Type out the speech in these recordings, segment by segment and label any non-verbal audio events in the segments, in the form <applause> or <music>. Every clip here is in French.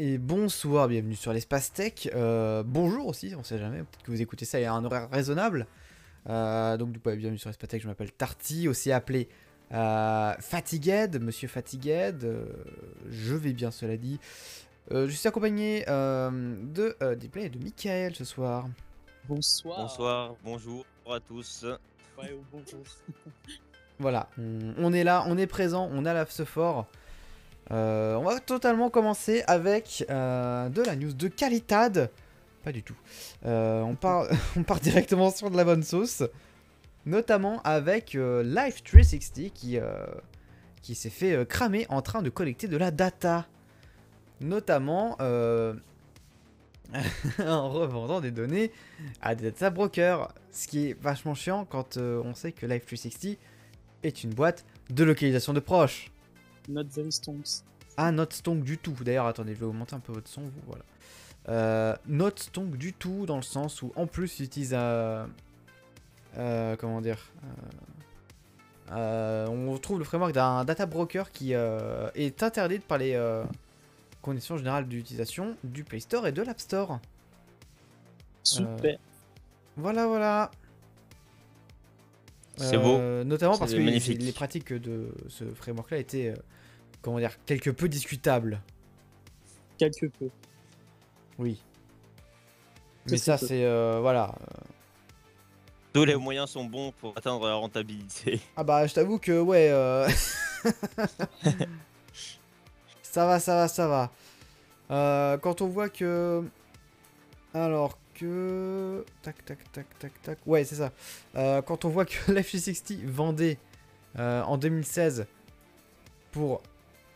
et bonsoir, bienvenue sur l'espace tech. Euh, bonjour aussi, on sait jamais, peut-être que vous écoutez ça à un horaire raisonnable. Euh, donc, du coup, bienvenue sur l'espace tech, je m'appelle Tarty, aussi appelé euh, Fatigued, monsieur Fatigued. Euh, je vais bien, cela dit. Euh, je suis accompagné euh, de euh, et de Michael ce soir. Bonsoir. Bonsoir, bonjour à tous. Ouais, ou bonjour. Voilà, on, on est là, on est présent, on a la ce fort. Euh, on va totalement commencer avec euh, de la news de qualité. Pas du tout. Euh, on, part, <laughs> on part directement sur de la bonne sauce. Notamment avec Life 360 qui, qui s'est fait cramer en train de collecter de la data. Notamment <laughs> en revendant des données à des data brokers. Ce qui est vachement chiant quand on sait que Life 360 est une boîte de localisation de proches. Not very stonks. Ah, not stonk du tout. D'ailleurs, attendez, je vais augmenter un peu votre son, vous, voilà. Euh, not stonk du tout, dans le sens où, en plus, ils utilisent un... euh, comment dire euh, euh, On retrouve le framework d'un data broker qui euh, est interdit par les euh, conditions générales d'utilisation du Play Store et de l'App Store. Super. Voilà, voilà. C'est beau. Euh, Notamment parce que les, pratiques de ce framework-là étaient, euh, comment dire, quelque peu discutables. Quelque peu. Oui. Mais ça, c'est. euh, voilà. Tous les moyens sont bons pour atteindre la rentabilité. <laughs> Ah bah, je t'avoue que, ouais. euh, <laughs> ça va, ça va, ça va. Euh, quand on voit que. Alors que. Tac, tac, tac, tac, tac. Ouais, c'est ça. Euh, quand on voit que <laughs> l'F360 vendait euh, en 2016 pour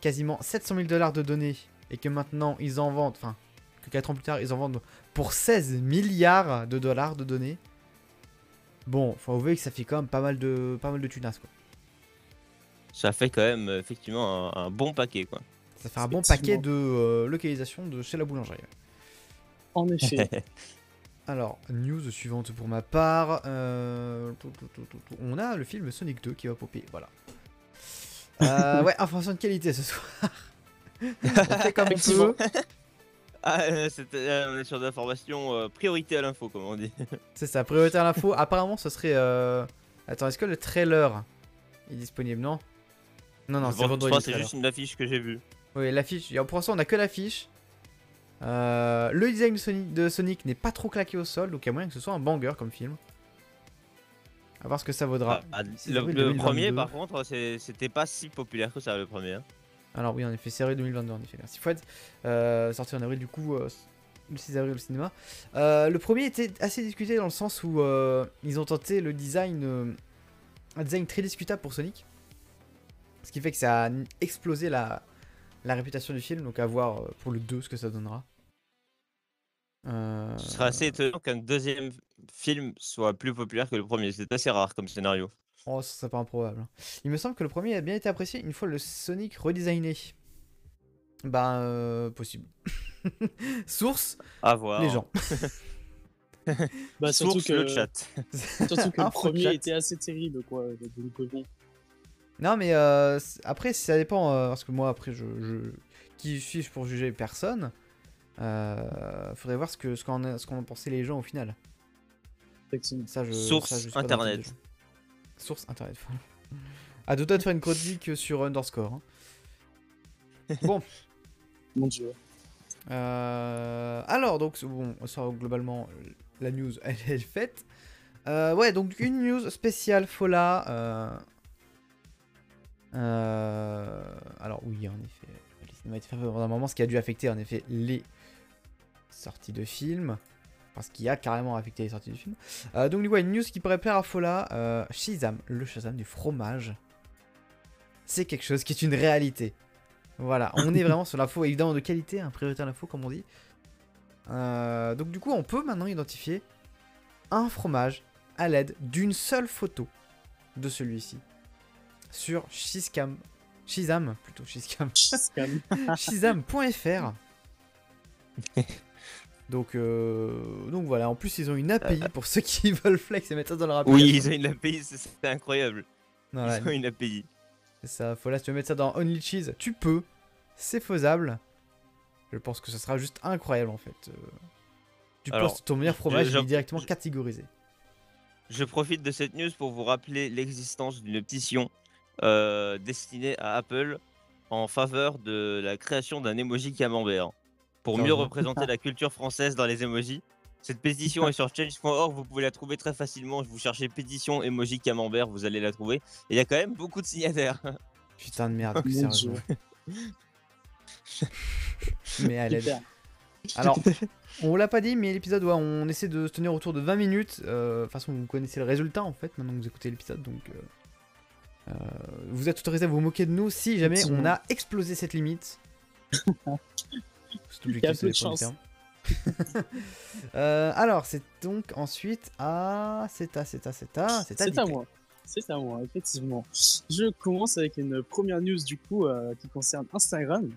quasiment 700 000 dollars de données et que maintenant ils en vendent. Enfin, que 4 ans plus tard, ils en vendent pour 16 milliards de dollars de données. Bon, faut avouer que ça fait quand même pas mal de, pas mal de tunas, quoi. Ça fait quand même effectivement un, un bon paquet quoi. Ça fait un bon paquet de euh, localisation de chez la boulangerie. En effet. <laughs> Alors, news suivante pour ma part. euh. On a le film Sonic 2 qui va popper, voilà. Euh, <laughs> ouais, information de qualité ce soir. on fait comme on peut. <laughs> Ah, euh, euh, on est sur de l'information euh, priorité à l'info comme on dit. <laughs> C'est ça, priorité à l'info. Apparemment, ce serait. euh, Attends, est-ce que le trailer est disponible Non? Non, non, c'est vendredi. c'est juste une affiche que j'ai vue. Oui, l'affiche. Et Pour l'instant, on a que l'affiche. Euh, le design de Sonic, n'est pas trop claqué au sol, donc il y a moyen que ce soit un banger comme film. À voir ce que ça vaudra. Ah, ah, c'est le, avril le 2022. premier par contre c'est- c'était pas si populaire que ça le premier. hein. Alors oui, en effet, série 2022, en effet. Merci Fouad. Euh, sorti en avril, du coup, euh, le 6 avril au cinéma. Euh, le premier était assez discuté dans le sens où euh, ils ont tenté le design, euh, un design très discutable pour Sonic. Ce qui fait que ça a explosé la, la réputation du film, donc à voir euh, pour le 2 ce que ça donnera. Euh, Ce serait assez étonnant qu'un deuxième film soit plus populaire que le premier. C'est assez rare comme scénario. Oh, ça serait pas improbable. hein. Il me semble que le premier a bien été apprécié une fois le Sonic redesigné. Bah, euh, possible. <laughs> Source, À voir. les gens. bah, surtout Source que, le chat. surtout que le <laughs> premier était assez terrible, quoi. Donc, bon. Non, mais euh, après, ça dépend. euh, parce que moi, après, je, je- qui suis-je pour juger personne euh, Faudrait voir ce que ce qu'en a- ce ont pensé les gens au final. Ça, je, Source ça, je internet. Source internet. À deux doigts de faire une chronique sur Underscore. hein. Bon, <laughs> Mon dieu. euh, alors donc bon, ça globalement la news elle, elle est faite. Euh, ouais, donc une news spéciale Fola. Euh, alors oui, en effet, les cinémas étaient fermés pendant un moment, ce qui a dû affecter en effet les sorties de films. Parce qu'il a carrément affecté les sorties du film. Euh, donc, ouais, une news qui pourrait plaire à Fola. Euh, Shazam, le Shazam du fromage. C'est quelque chose qui est une réalité. Voilà, on est vraiment sur l'info évidemment de qualité, un priorité à l'info comme on dit. Euh, donc du coup, on peut maintenant identifier un fromage à l'aide d'une seule photo de celui-ci sur Shizcam, Shizam plutôt Shizcam, Scam. Shizam.fr. Donc, euh, donc voilà, en plus ils ont une API pour ceux qui <laughs> veulent flex et mettre ça dans leur application. Oui, ils ont une API, c'est- incroyable. Voilà, Ils ont une API. C'est ça, faut là, si tu veux mettre ça dans Only Cheese, tu peux. C'est faisable. Je pense que ça sera juste incroyable en fait. Euh, Tu Alors, postes ton meilleur fromage, je- il est directement je- catégorisé. Je profite de cette news pour vous rappeler l'existence d'une pétition euh, destinée à Apple en faveur de la création d'un emoji camembert pour mieux représenter <laughs> la culture française dans les emojis. Cette pétition est sur change.org, vous pouvez la trouver très facilement. Vous cherchez pétition emoji camembert, vous allez la trouver. Et il y a quand même beaucoup de signataires. <laughs> Putain de merde, Mon sérieusement. <laughs> Mais. Hyper. Alors, on vous l'a pas dit, mais l'épisode, ouais, on essaie de se tenir autour de 20 minutes. Euh, De toute façon, vous connaissez le résultat en fait, maintenant que vous écoutez l'épisode, donc. euh, euh, vous êtes autorisé à vous moquer de nous si jamais on a explosé cette limite. C'est a objectif, peu de ça dépend du chance. terme. <laughs> Euh, alors, c'est donc ensuite à. C'est à, c'est à, c'est à. C'est à, C'est moi. C'est à moi, effectivement. Je commence avec une première news du coup euh, qui concerne Instagram.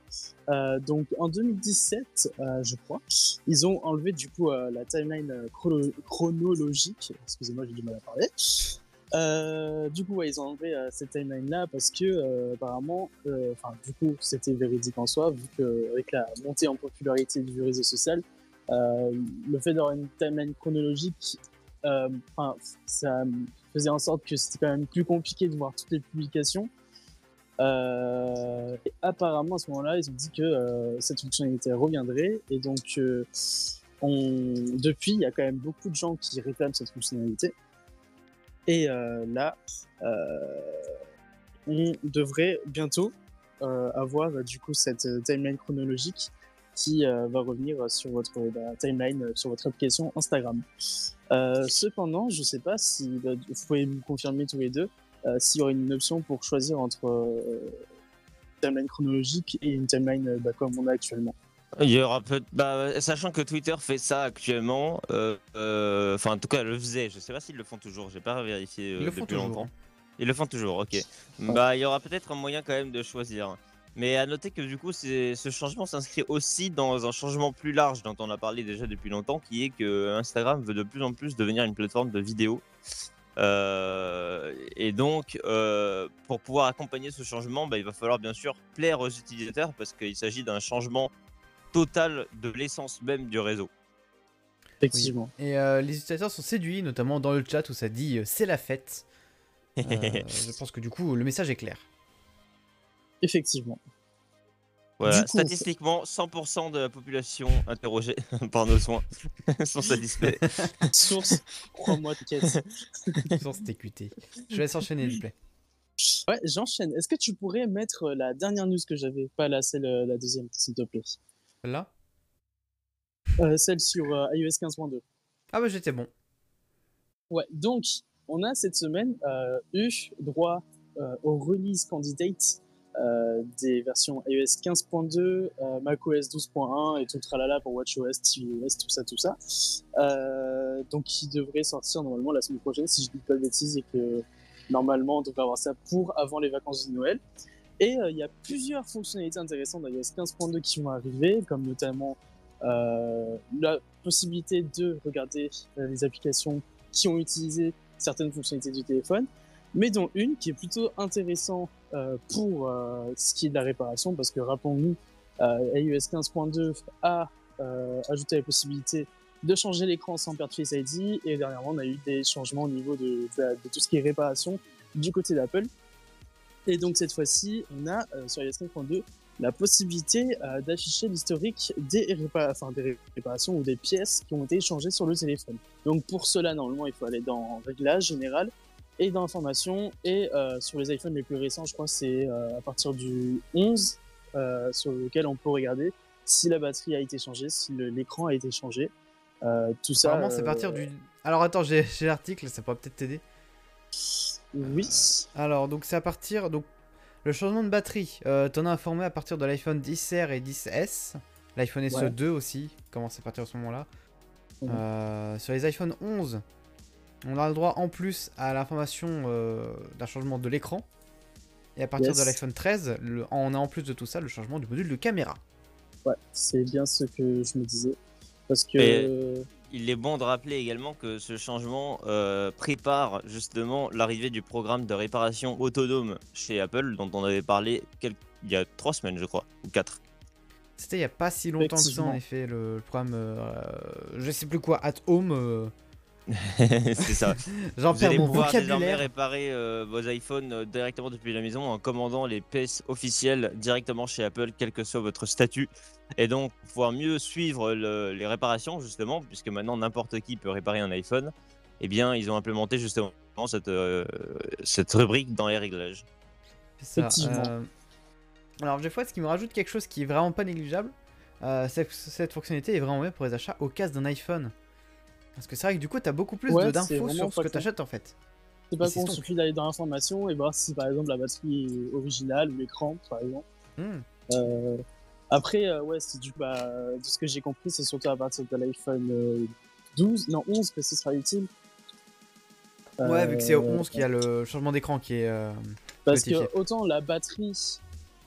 Euh, donc en 2017, euh, je crois, ils ont enlevé du coup la timeline chrono- chronologique. Excusez-moi, j'ai du mal à parler. Euh, du coup, ils ont enlevé euh, cette timeline là parce que euh, apparemment, enfin du coup, c'était véridique en soi vu que avec la montée en popularité du réseau social, le fait d'avoir une timeline chronologique, ça faisait en sorte que c'était quand même plus compliqué de voir toutes les publications. Et apparemment, à ce moment-là, ils ont dit que cette fonctionnalité reviendrait. Et donc, on... depuis, il y a quand même beaucoup de gens qui réclament cette fonctionnalité. Et euh, là, euh, on devrait bientôt euh, avoir du coup cette timeline chronologique qui va revenir sur votre bah, timeline, sur votre application Instagram. Cependant, je sais pas si bah, vous pouvez me confirmer tous les deux s'il y aurait une option pour choisir entre une timeline chronologique et une timeline bah, comme on a actuellement. Il y aura peut bah, sachant que Twitter fait ça actuellement, euh, euh, enfin en tout cas le faisait, je sais pas s'ils le font toujours, j'ai pas vérifié euh, Ils le font depuis toujours. longtemps. Ils le font toujours, ok. Bah il y aura peut-être un moyen quand même de choisir. Mais à noter que du coup ce changement s'inscrit aussi dans un changement plus large dont on a parlé déjà depuis longtemps, qui est que Instagram veut de plus en plus devenir une plateforme de vidéo. Euh, et donc, euh, pour pouvoir accompagner ce changement, bah, il va falloir bien sûr plaire aux utilisateurs parce qu'il s'agit d'un changement total de l'essence même du réseau. Effectivement. Et euh, les utilisateurs sont séduits, notamment dans le chat où ça dit euh, c'est la fête. <laughs> Euh, je pense que du coup, le message est clair. Effectivement. Voilà, Du coup- statistiquement, 100% de la population interrogée <laughs> par nos soins <laughs> sont satisfaits. Source, crois-moi, t'inquiète. Sans TQT. Je laisse enchaîner, s'il vous plaît. Ouais, j'enchaîne. Est-ce que tu pourrais mettre la dernière news que j'avais Pas la, celle, la deuxième, s'il te plaît. Là Euh, celle sur euh, iOS 15.2. Ah bah j'étais bon. Ouais, donc, on a cette semaine euh, eu droit euh, au release candidate des versions iOS 15.2, euh, macOS 12.1 et tout le tralala pour WatchOS, tvOS, tout ça, tout ça. Donc, qui devrait sortir normalement la semaine prochaine, si je dis pas de bêtises, et que normalement on devrait avoir ça pour avant les vacances de Noël. Et euh, il y a plusieurs fonctionnalités intéressantes d'iOS 15.2 qui vont arriver, comme notamment euh, la possibilité de regarder euh, les applications qui ont utilisé certaines fonctionnalités du téléphone, mais dont une qui est plutôt intéressant euh, pour euh, ce qui est de la réparation, parce que rappelons-nous, euh, iOS 15.2 a ajouté la possibilité de changer l'écran sans perdre Face ID, et dernièrement on a eu des changements au niveau de, de tout ce qui est réparation du côté d'Apple. Et donc cette fois-ci, on a euh, sur iOS 15.2 la possibilité euh, d'afficher l'historique des, répa- enfin, des ré- réparations ou des pièces qui ont été échangées sur le téléphone. Donc pour cela, normalement, il faut aller dans Réglages général et dans Informations. Et euh, sur les iPhones les plus récents, je crois c'est à partir du 11 euh, sur lequel on peut regarder si la batterie a été changée, si l'écran a été changé. Tout ça. Apparemment, c'est partir du. Alors attends, j'ai j'ai l'article, ça pourrait peut-être t'aider. Oui. Alors, donc c'est à partir. Donc, le changement de batterie, euh, t'en as informé à partir de l'iPhone 10R et 10S. L'iPhone SE2 aussi commence à partir de ce moment-là. Mhm. Euh, sur les iPhone 11, on a le droit en plus à l'information euh, d'un changement de l'écran. Et à partir Yes. de l'iPhone 13, le- on a en plus de tout ça le changement du module de caméra. Ouais, c'est bien ce que je me disais. Parce que. Et- Il est bon de rappeler également que ce changement euh, prépare justement l'arrivée du programme de réparation autonome chez Apple dont on avait parlé il y a trois semaines je crois, ou quatre. C'était il y a pas si longtemps que ça, en effet, le, le programme. euh, je sais plus quoi, at home. <laughs> c'est ça. <laughs> J'en Vous perds allez mon pouvoir désormais réparer euh, vos iPhones euh, directement depuis la maison en commandant les pièces officielles directement chez Apple, quel que soit votre statut. Et donc pouvoir mieux suivre le- les réparations justement, puisque maintenant n'importe qui peut réparer un iPhone. Eh bien, ils ont implémenté justement cette, euh, cette rubrique dans les réglages. C'est ça, Effectivement. euh, Alors, des fois, ce qui me rajoute quelque chose qui est vraiment pas négligeable, euh, c'est que cette fonctionnalité est vraiment bien pour les achats au cas d'un iPhone. Parce que c'est vrai que du coup, t'as beaucoup plus Ouais, d'infos sur ce que t'achètes en fait. C'est pas con, il suffit d'aller dans l'information et voir si par exemple la batterie est originale ou l'écran par exemple. Hmm. Euh, après, euh, ouais, c'est du bah, de ce que j'ai compris, c'est surtout à partir de l'iPhone euh, 12, non 11 que ce sera utile. Ouais, vu que c'est au Euh, 11 qu'il y a le changement d'écran qui est. euh, Parce que autant la batterie,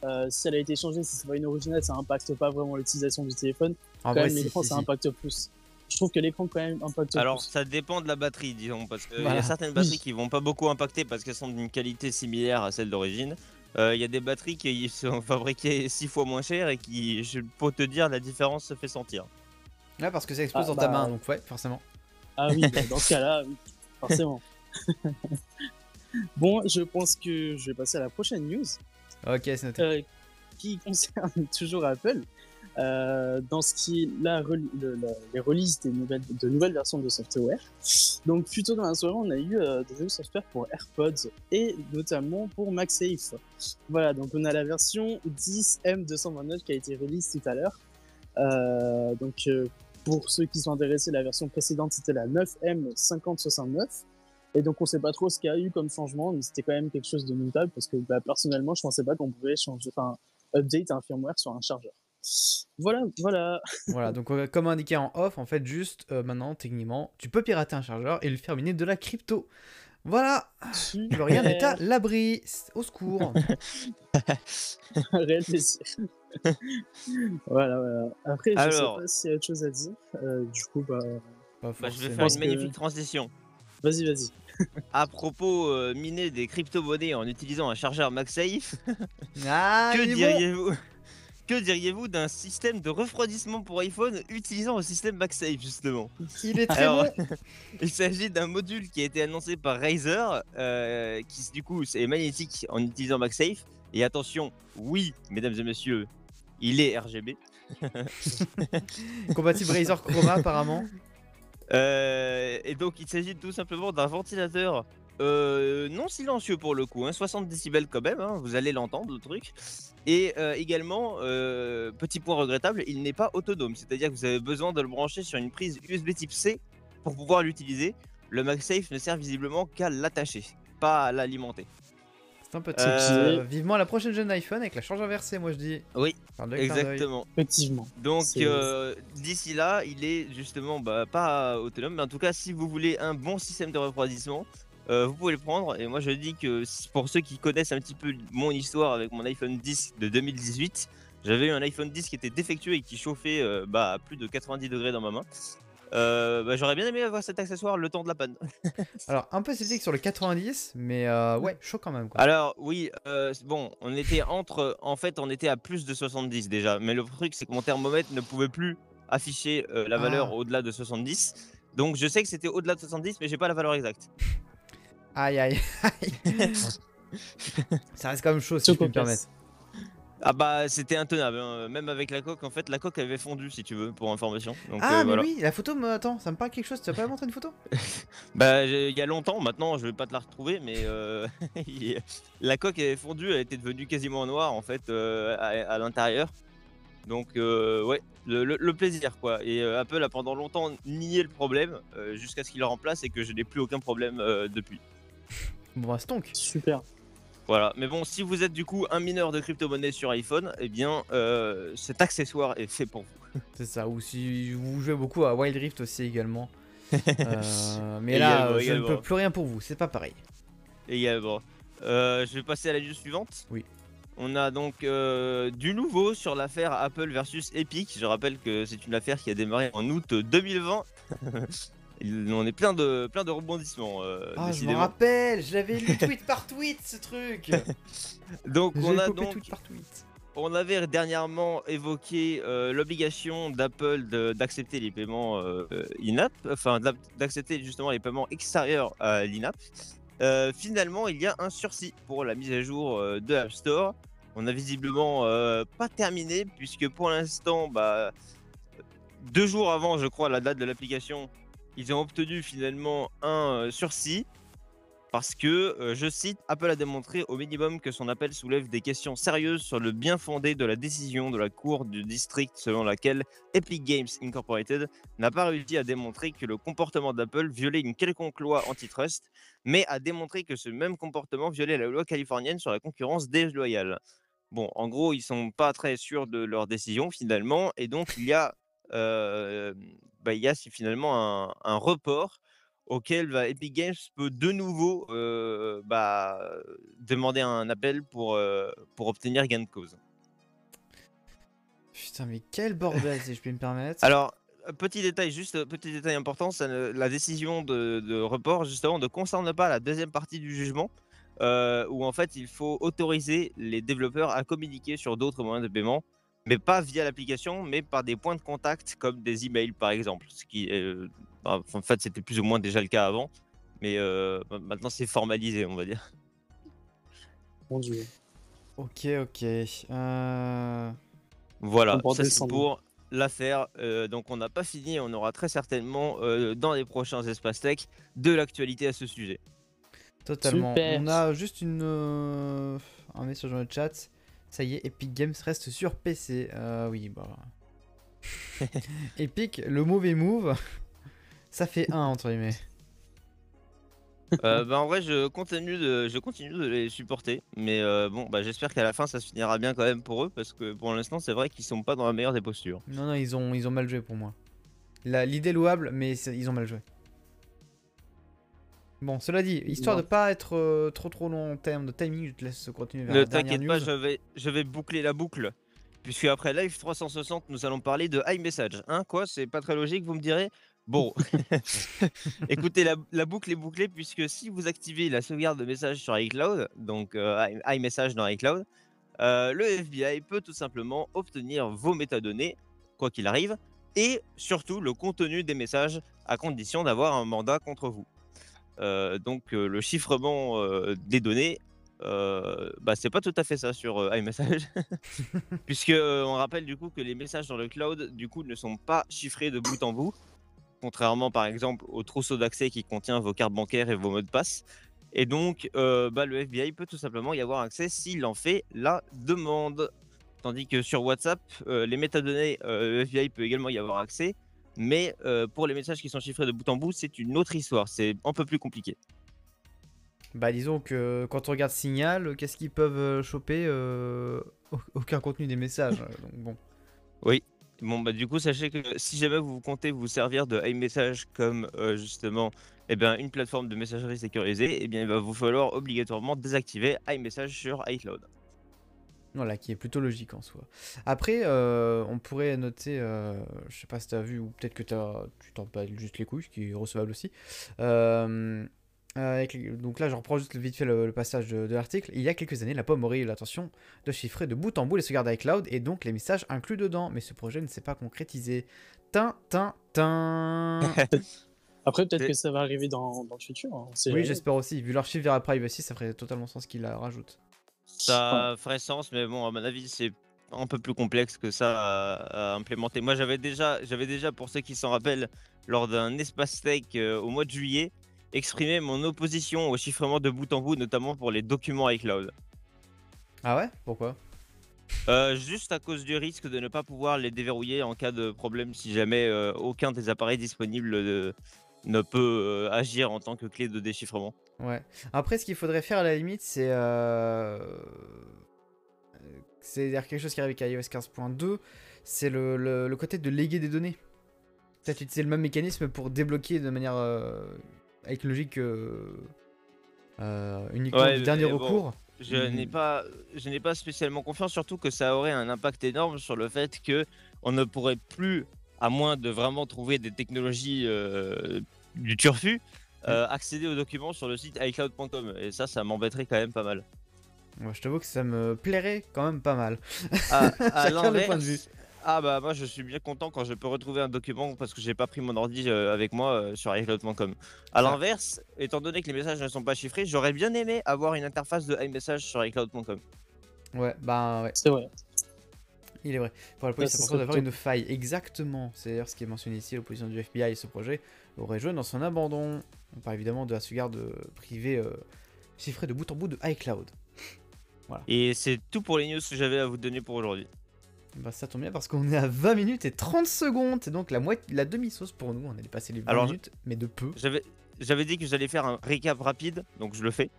euh, si elle a été changée, si c'est pas une originale, ça impacte pas vraiment l'utilisation du téléphone. En Quand vrai, même, si, l'écran, si, ça impacte plus. Je trouve que l'écran quand même impacte Alors, plus. ça dépend de la batterie, disons, parce qu'il y a certaines batteries Oui. qui vont pas beaucoup impacter parce qu'elles sont d'une qualité similaire à celle d'origine. Euh, Il y a des batteries qui <laughs> sont fabriquées 6 fois moins cher et qui, je peux te dire, la différence se fait sentir. Ouais, parce que ça explose Ah, dans ta bah, main, donc ouais, forcément. Ah oui, bah, dans ce cas-là, <laughs> oui, forcément. bon, je pense que je vais passer à la prochaine news. Ok, c'est noté. euh, qui concerne <laughs> toujours Apple, euh, dans ce qui est la, le- les releases des nouvelles, de nouvelles versions de software. Donc, plus tôt dans la soirée, on a eu euh, des nouveaux software pour AirPods et notamment pour MagSafe. Voilà, donc on a la version 10M229 qui a été release tout à l'heure. Euh, donc, euh, pour ceux qui sont intéressés, la version précédente c'était la 9M5069. Et donc on sait pas trop ce qu'il y a eu comme changement, mais c'était quand même quelque chose de notable parce que bah, personnellement je pensais pas qu'on pouvait changer, enfin update un firmware sur un chargeur. Voilà, voilà. voilà, donc euh, comme indiqué en off, en fait, juste euh, maintenant, techniquement, tu peux pirater un chargeur et le faire miner de la crypto. Voilà, plus rien n'est à l'abri. Au secours. <laughs> Réel plaisir. voilà, voilà. Après, je Alors. sais pas s'il y a autre chose à dire. Euh, du coup, bah, Bah, je vais faire une que- magnifique transition. vas-y, vas-y. <laughs> À propos euh, miner des crypto-monnaies en utilisant un chargeur MagSafe, Ah, <laughs> que diriez-vous? Que diriez-vous d'un système de refroidissement pour iPhone utilisant un système MagSafe justement? Il est très Alors, bon. <laughs> Il s'agit d'un module qui a été annoncé par Razer, euh, qui du coup c'est magnétique en utilisant MagSafe. Et attention, oui, mesdames et messieurs, il est RGB. <laughs> Compatible Razer Chroma, apparemment. Euh, et donc il s'agit tout simplement d'un ventilateur euh, non silencieux pour le coup, hein, 60 décibels quand même, hein, vous allez l'entendre le truc. Et euh, également, euh, petit point regrettable, il n'est pas autonome, c'est-à-dire que vous avez besoin de le brancher sur une prise USB type C pour pouvoir l'utiliser. Le MagSafe ne sert visiblement qu'à l'attacher, pas à l'alimenter. C'est un petit Euh, Vivement la prochaine jeune iPhone avec la charge inversée, moi je dis. Oui. Exactement. Effectivement. Donc euh, d'ici là, il est justement bah, pas autonome, mais en tout cas, si vous voulez un bon système de refroidissement, euh, vous pouvez le prendre. Et moi, je dis que pour ceux qui connaissent un petit peu mon histoire avec mon iPhone 10 de 2018, j'avais eu un iPhone 10 qui était défectueux et qui chauffait euh, bah, à plus de 90 degrés dans ma main. Euh, bah, J'aurais bien aimé avoir cet accessoire le temps de la panne. <laughs> Alors, un peu sceptique sur le 90, mais ouais, chaud quand même. Quoi. Alors oui, bon, on était entre, en fait, on était à plus de 70 déjà, mais le truc c'est que mon thermomètre ne pouvait plus afficher la valeur Ah. au-delà de 70. Donc je sais que c'était au-delà de 70, mais j'ai pas la valeur exacte. Aïe aïe aïe. <laughs> Ça reste quand même chaud si je peux me permettre. Ah bah c'était intenable, hein. même avec la coque. En fait, la coque avait fondu si tu veux, pour information. Donc Ah, euh, mais voilà. oui, la photo me. Attends, ça me parle quelque chose. Tu as pas montré une photo? <laughs> Bah il y a longtemps, maintenant je vais pas te la retrouver, mais euh, <laughs> la coque avait fondu, elle était devenue quasiment noire en fait euh, à, à l'intérieur. Donc euh, ouais, le, le- le plaisir quoi. Et euh, Apple a pendant longtemps nié le problème euh, jusqu'à ce qu'il le remplace et que je n'ai plus aucun problème euh, depuis. Bon, stonk. Super. Voilà, mais bon, si vous êtes du coup un mineur de crypto-monnaie sur iPhone, eh bien euh, cet accessoire est fait pour vous. <laughs> C'est ça. Ou si vous jouez beaucoup à Wild Rift aussi également. <laughs> Euh, mais là, je ne peux plus rien pour vous. C'est pas pareil. Également. Euh, je vais passer à la news suivante. Oui. On a donc euh, du nouveau sur l'affaire Apple versus Epic. Je rappelle que c'est une affaire qui a démarré en août 2020. <laughs> Il en est plein de, plein de rebondissements. euh, Ah, je me rappelle. Je l'avais lu <laughs> tweet par tweet ce truc. <laughs> Donc on a donc tweet par tweet. on avait dernièrement évoqué euh, l'obligation d'Apple d'accepter les paiements euh, in-app, enfin d'ac- d'accepter justement les paiements extérieurs à l'in-app. Euh, finalement, il y a un sursis pour la mise à jour de App Store. On a visiblement pas terminé puisque pour l'instant, bah, deux jours avant, je crois, la date de l'application, ils ont obtenu finalement un euh, sursis parce que, euh, je cite, Apple a démontré au minimum que son appel soulève des questions sérieuses sur le bien fondé de la décision de la Cour du district selon laquelle Epic Games Incorporated n'a pas réussi à démontrer que le comportement d'Apple violait une quelconque loi antitrust, mais a démontré que ce même comportement violait la loi californienne sur la concurrence déloyale. Bon, en gros, ils sont pas très sûrs de leur décision finalement, et donc il y a, euh, bah, il y a finalement un, un report auquel bah, Epic Games peut de nouveau euh, bah, demander un appel pour, euh, pour obtenir gain de cause. Putain, mais quel bordel, si je puis me <laughs> permettre. Alors, euh, petit détail, juste euh, petit détail important, ça la décision de, de report justement ne concerne pas la deuxième partie du jugement, euh, où en fait il faut autoriser les développeurs à communiquer sur d'autres moyens de paiement, mais pas via l'application, mais par des points de contact comme des emails par exemple. Ce qui, est, euh, bah, en fait, c'était plus ou moins déjà le cas avant, mais euh, ma- maintenant c'est formalisé, on va dire. Mon dieu. Ok, ok. Euh... Voilà, On va ça c'est pour l'affaire. Euh, donc on n'a pas fini, on aura très certainement euh, dans les prochains espaces tech de l'actualité à ce sujet. Totalement. Super. On a juste une euh, un message dans le chat. Ça y est, Epic Games reste sur PC. Euh, oui, bah. <laughs> Epic, le mauvais move, ça fait 1 entre guillemets. Euh, bah, en vrai, je continue de, je continue de les supporter, mais euh, bon, bah, j'espère qu'à la fin ça se finira bien quand même pour eux, parce que pour l'instant, c'est vrai qu'ils sont pas dans la meilleure des postures. Non, non, ils ont, ils ont mal joué pour moi. La- L'idée est louable, mais ils ont mal joué. Bon, cela dit, histoire Bon. de pas être euh, trop trop long en termes de timing, je te laisse continuer vers Ne la dernière t'inquiète pas, je vais, je vais boucler la boucle, puisque après Live 360, nous allons parler de iMessage. Hein, quoi C'est pas très logique, vous me direz? Bon, <laughs> écoutez, la, la boucle est bouclée, puisque si vous activez la sauvegarde de messages sur iCloud, donc euh, i- iMessage dans iCloud, euh, le FBI peut tout simplement obtenir vos métadonnées, quoi qu'il arrive, et surtout le contenu des messages, à condition d'avoir un mandat contre vous. Euh, donc euh, le chiffrement euh, des données, euh, bah, c'est pas tout à fait ça sur euh, iMessage, <laughs> puisque on rappelle du coup que les messages dans le cloud du coup ne sont pas chiffrés de bout en bout, contrairement par exemple au trousseau d'accès qui contient vos cartes bancaires et vos mots de passe. Et donc, bah, le FBI peut tout simplement y avoir accès s'il en fait la demande. Tandis que sur WhatsApp, les métadonnées, le FBI peut également y avoir accès. Mais euh, pour les messages qui sont chiffrés de bout en bout, c'est une autre histoire. C'est un peu plus compliqué. Bah disons que quand on regarde Signal, qu'est-ce qu'ils peuvent euh, choper euh, au- Aucun contenu des messages. euh, donc bon. Bon, bah, du coup, sachez que si jamais vous comptez vous servir de iMessage comme euh, justement eh ben, une plateforme de messagerie sécurisée, eh bien, il va vous falloir obligatoirement désactiver iMessage sur iCloud. Voilà, qui est plutôt logique en soi. Après, euh, on pourrait noter, euh, je sais pas si t'as vu ou peut-être que t'as, tu t'en bats juste les couilles, ce qui est recevable aussi. Euh, avec donc là, je reprends juste vite fait le, le passage de, de l'article. Il y a quelques années, la pomme aurait eu l'intention de chiffrer de bout en bout les sauvegardes iCloud et donc les messages inclus dedans, mais ce projet ne s'est pas concrétisé. Tin, tin, tin. <laughs> Après, peut-être que ça va arriver dans, dans le futur. hein, oui, j'espère aussi. Vu l'archive vers la privacy, ça ferait totalement sens qu'ils la rajoutent. Ça ferait sens, mais bon, à mon avis, c'est un peu plus complexe que ça à, à implémenter. Moi, j'avais déjà, j'avais déjà, pour ceux qui s'en rappellent, lors d'un espace tech euh, au mois de juillet, exprimé mon opposition au chiffrement de bout en bout, notamment pour les documents iCloud. Ah ouais? Pourquoi? Euh, juste à cause du risque de ne pas pouvoir les déverrouiller en cas de problème si jamais euh, aucun des appareils disponibles ne peut agir en tant que clé de déchiffrement. Ouais. Après, ce qu'il faudrait faire à la limite, c'est. Euh... C'est quelque chose qui arrive avec iOS 15.2, c'est le, le- le côté de léguer des données. Peut-être utiliser le même mécanisme pour débloquer de manière. euh, avec logique. euh, euh, uniquement Ouais, du dernier bon, recours. Je Mhm. n'ai pas, je n'ai pas spécialement confiance, surtout que ça aurait un impact énorme sur le fait que on ne pourrait plus, à moins de vraiment trouver des technologies euh, du turfu, euh, accéder aux documents sur le site iCloud.com. Et ça, ça m'embêterait quand même pas mal. Moi, je t'avoue que ça me plairait quand même pas mal. <laughs> À, à le l'inverse- point de vue. Ah bah moi je suis bien content quand je peux retrouver un document parce que j'ai pas pris mon ordi euh, avec moi euh, sur iCloud.com. À l'inverse, étant donné que les messages ne sont pas chiffrés, j'aurais bien aimé avoir une interface de iMessage sur iCloud.com. Ouais, bah ouais, C'est vrai. Il est vrai. Pour la police, c'est important d'avoir une faille. Exactement. C'est d'ailleurs ce qui est mentionné ici. L'opposition du FBI et ce projet aurait joué dans son abandon. On parle évidemment de la sauvegarde euh, privée euh, chiffrée de bout en bout de iCloud. Et c'est tout pour les news que j'avais à vous donner pour aujourd'hui. Bah ça tombe bien parce qu'on est à 20 minutes et 30 secondes. C'est donc la moitié, la demi-sauce pour nous. On a dépassé les 20 Alors, minutes, mais de peu. J'avais j'avais dit que j'allais faire un récap rapide, donc je le fais.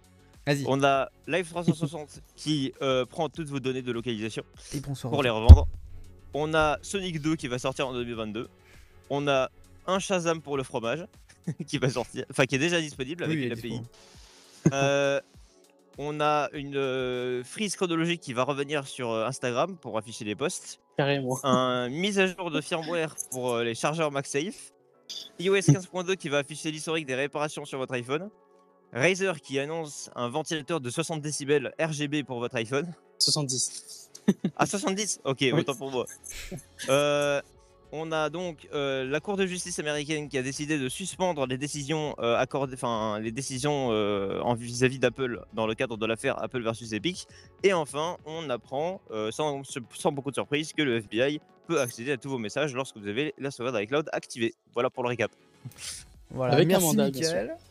Vas-y, On a Live 360 <laughs> qui euh, prend toutes vos données de localisation et pour les revendre. On a Sonic 2 qui va sortir en 2022. On a un Shazam pour le fromage <laughs> qui va sortir, enfin qui est déjà disponible avec Oui, il une est API. dispo. Euh, on a une euh, frise chronologique qui va revenir sur euh, Instagram pour afficher les posts. Carrément. Un <laughs> mise à jour de firmware pour euh, les chargeurs MagSafe. iOS 15.2 qui va afficher l'historique des réparations sur votre iPhone. Razer qui annonce un ventilateur de 60 décibels RGB pour votre iPhone. 70. <laughs> Ah 70 Ok, autant pour moi. Euh, on a donc euh, la Cour de justice américaine qui a décidé de suspendre les décisions euh, accordées, enfin les décisions en vis-à-vis d'Apple dans le cadre de l'affaire Apple versus Epic. Et enfin, on apprend sans, sans beaucoup de surprise que le FBI peut accéder à tous vos messages lorsque vous avez la sauvegarde iCloud activée. Voilà pour le récap. Voilà, Avec un merci mandat.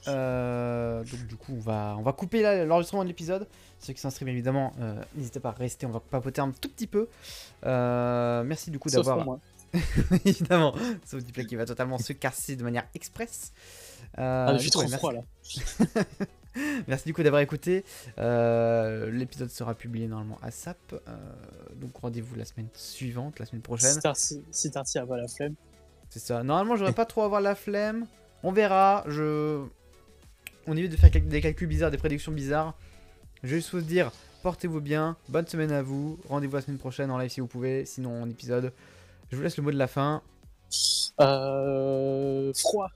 Euh, donc du coup, on va, on va couper là l'enregistrement de l'épisode. Ceux qui s'inscrivent évidemment, euh, n'hésitez pas à rester, on va papoter un tout petit peu. Euh, merci du coup Sauf d'avoir... <laughs> évidemment, ce petit play qui va totalement se casser de manière express. Ah, du je suis coup, trop ouais, froid là. <laughs> Merci du coup d'avoir écouté. Euh, L'épisode sera publié normalement à SAP. Euh, donc rendez-vous la semaine suivante, la semaine prochaine. Si Tarty si a pas la flemme. C'est ça. Normalement, j'aurais pas trop avoir la flemme. On verra. Je. On évite de faire des calculs bizarres, des prédictions bizarres. Je vais juste vous dire, portez-vous bien. Bonne semaine à vous. Rendez-vous la semaine prochaine en live si vous pouvez. Sinon en épisode. Je vous laisse le mot de la fin. Euh... Froid.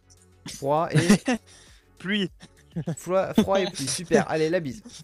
Froid et <laughs> Pluie froid, froid et pluie. Super. Allez, la bise.